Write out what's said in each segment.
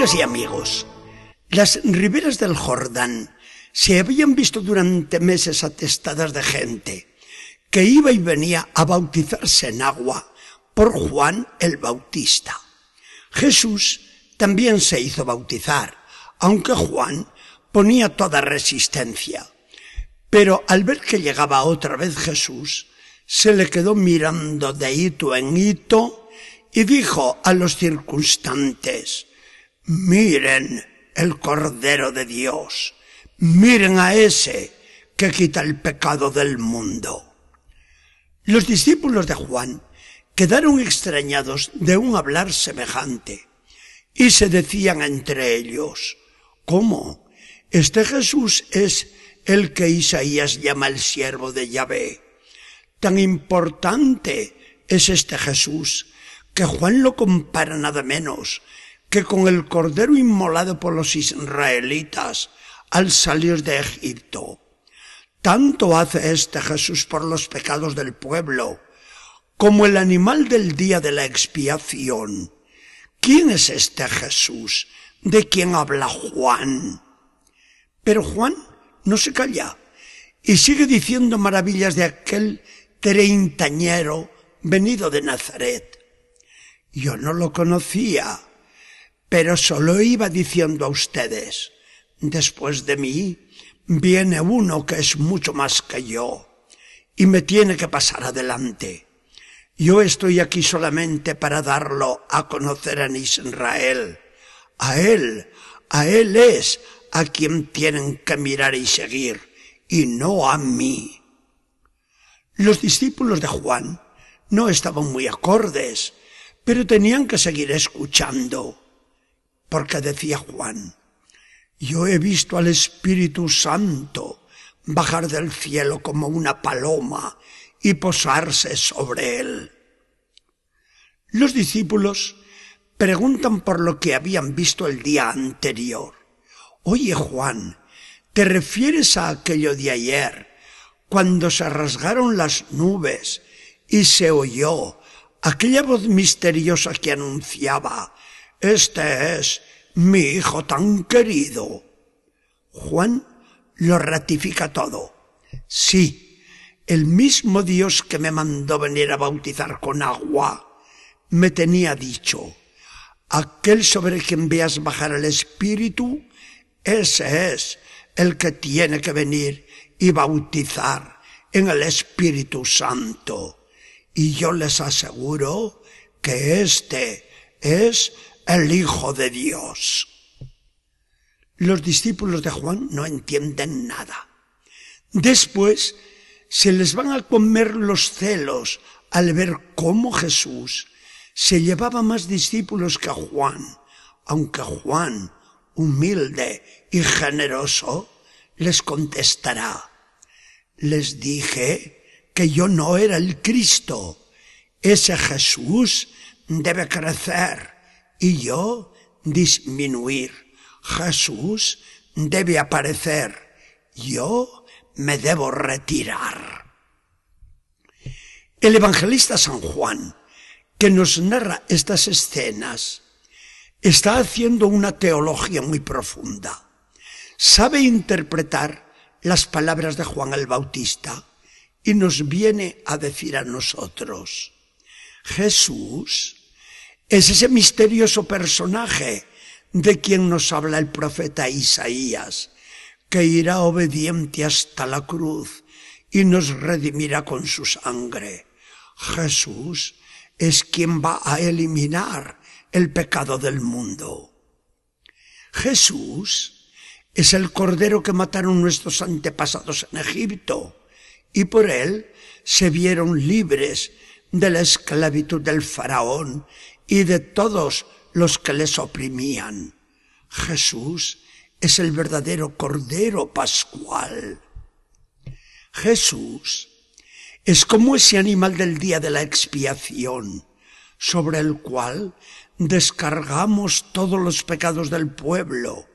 Amigas y amigos, las riberas del Jordán se habían visto durante meses atestadas de gente que iba y venía a bautizarse en agua por Juan el Bautista. Jesús también se hizo bautizar, aunque Juan ponía toda resistencia. Pero al ver que llegaba otra vez Jesús, se le quedó mirando de hito en hito y dijo a los circunstantes, miren el Cordero de Dios, miren a ese que quita el pecado del mundo. Los discípulos de Juan quedaron extrañados de un hablar semejante y se decían entre ellos, ¿cómo? Este Jesús es el que Isaías llama el siervo de Yahvé. Tan importante es este Jesús que Juan lo compara nada menos que con el cordero inmolado por los israelitas al salir de Egipto. Tanto hace este Jesús por los pecados del pueblo, como el animal del día de la expiación. ¿Quién es este Jesús de quien habla Juan? Pero Juan no se calla y sigue diciendo maravillas de aquel treintañero venido de Nazaret. Yo no lo conocía, pero solo iba diciendo a ustedes, después de mí viene uno que es mucho más que yo y me tiene que pasar adelante. Yo estoy aquí solamente para darlo a conocer en Israel. A él, a él es a quien tienen que mirar y seguir, y no a mí. Los discípulos de Juan no estaban muy acordes, pero tenían que seguir escuchando, porque decía Juan, yo he visto al Espíritu Santo bajar del cielo como una paloma y posarse sobre él. Los discípulos preguntan por lo que habían visto el día anterior. Oye Juan, ¿te refieres a aquello de ayer, cuando se rasgaron las nubes y se oyó aquella voz misteriosa que anunciaba, Este es mi hijo tan querido? Juan lo ratifica todo. Sí, el mismo Dios que me mandó venir a bautizar con agua, me tenía dicho, aquel sobre quien veas bajar el Espíritu, ese es el que tiene que venir y bautizar en el Espíritu Santo. Y yo les aseguro que este es el Hijo de Dios. Los discípulos de Juan no entienden nada. Después se les van a comer los celos al ver cómo Jesús se llevaba más discípulos que Juan, aunque Juan humilde y generoso, les contestará, les dije que yo no era el Cristo, ese Jesús debe crecer y yo disminuir. Jesús debe aparecer, yo me debo retirar. El evangelista San Juan, que nos narra estas escenas, está haciendo una teología muy profunda. Sabe interpretar las palabras de Juan el Bautista y nos viene a decir a nosotros, Jesús es ese misterioso personaje de quien nos habla el profeta Isaías, que irá obediente hasta la cruz y nos redimirá con su sangre. Jesús es quien va a eliminar el pecado del mundo. Jesús es el cordero que mataron nuestros antepasados en Egipto y por él se vieron libres de la esclavitud del faraón y de todos los que les oprimían. Jesús es el verdadero cordero pascual. Jesús es como ese animal del día de la expiación, sobre el cual descargamos todos los pecados del pueblo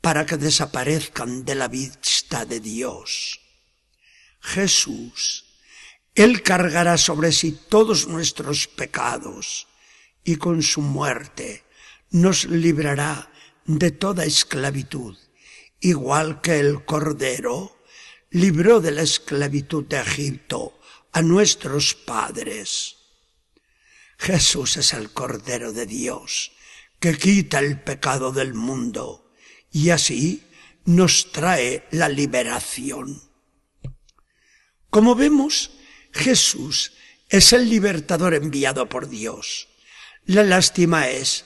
para que desaparezcan de la vista de Dios. Jesús, Él cargará sobre sí todos nuestros pecados y con su muerte nos librará de toda esclavitud, igual que el Cordero libró de la esclavitud de Egipto a nuestros padres. Jesús es el Cordero de Dios, que quita el pecado del mundo y así nos trae la liberación. Como vemos, Jesús es el libertador enviado por Dios. La lástima es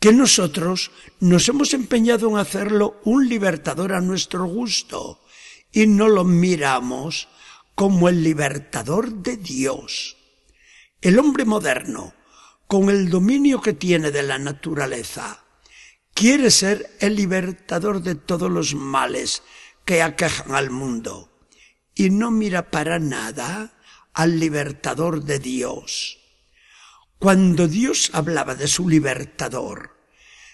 que nosotros nos hemos empeñado en hacerlo un libertador a nuestro gusto y no lo miramos como el libertador de Dios. El hombre moderno, con el dominio que tiene de la naturaleza, quiere ser el libertador de todos los males que aquejan al mundo y no mira para nada al libertador de Dios. Cuando Dios hablaba de su libertador,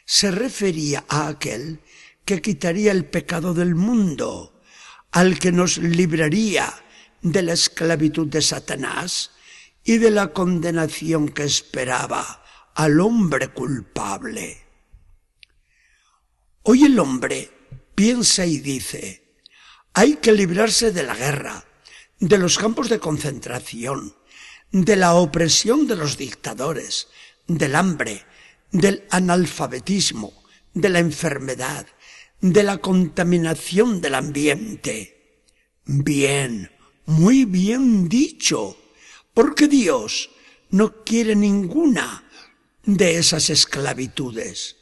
se refería a aquel que quitaría el pecado del mundo, al que nos libraría de la esclavitud de Satanás y de la condenación que esperaba al hombre culpable. Hoy el hombre piensa y dice, hay que librarse de la guerra, de los campos de concentración, de la opresión de los dictadores, del hambre, del analfabetismo, de la enfermedad, de la contaminación del ambiente. Bien, muy bien dicho, porque Dios no quiere ninguna de esas esclavitudes.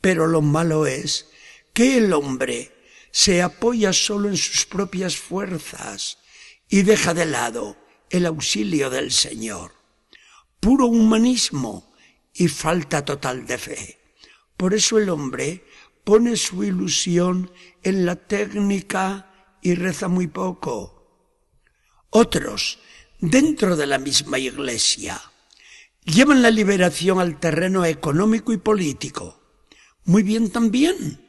Pero lo malo es que el hombre se apoya solo en sus propias fuerzas y deja de lado el auxilio del Señor. Puro humanismo y falta total de fe. Por eso el hombre pone su ilusión en la técnica y reza muy poco. Otros, dentro de la misma iglesia, llevan la liberación al terreno económico y político. Muy bien también,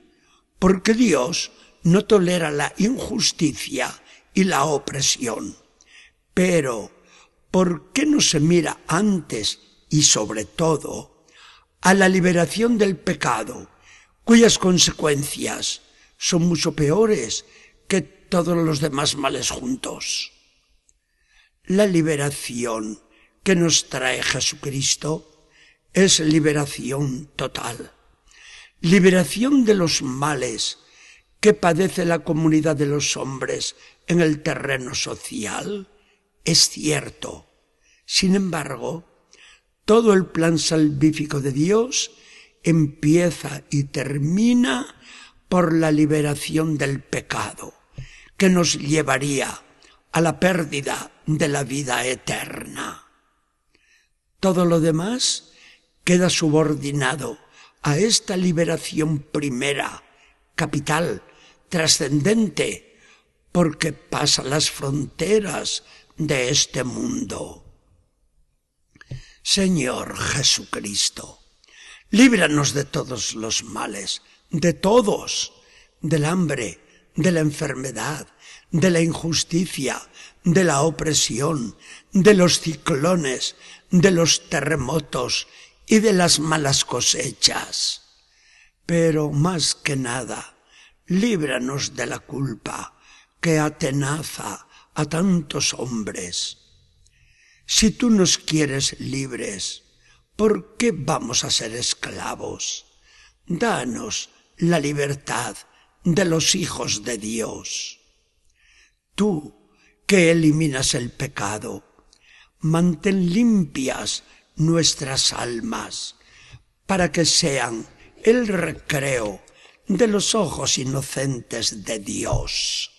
porque Dios no tolera la injusticia y la opresión. Pero, ¿por qué no se mira antes y sobre todo a la liberación del pecado, cuyas consecuencias son mucho peores que todos los demás males juntos? La liberación que nos trae Jesucristo es liberación total. Liberación de los males que padece la comunidad de los hombres en el terreno social es cierto. Sin embargo, todo el plan salvífico de Dios empieza y termina por la liberación del pecado, que nos llevaría a la pérdida de la vida eterna. Todo lo demás queda subordinado a esta liberación primera, capital, trascendente, porque pasa las fronteras de este mundo. Señor Jesucristo, líbranos de todos los males, de todos, del hambre, de la enfermedad, de la injusticia, de la opresión, de los ciclones, de los terremotos y de las malas cosechas. Pero más que nada, líbranos de la culpa que atenaza a tantos hombres. Si tú nos quieres libres, ¿por qué vamos a ser esclavos? Danos la libertad de los hijos de Dios. Tú, que eliminas el pecado, mantén limpias nuestras almas, para que sean el recreo de los ojos inocentes de Dios.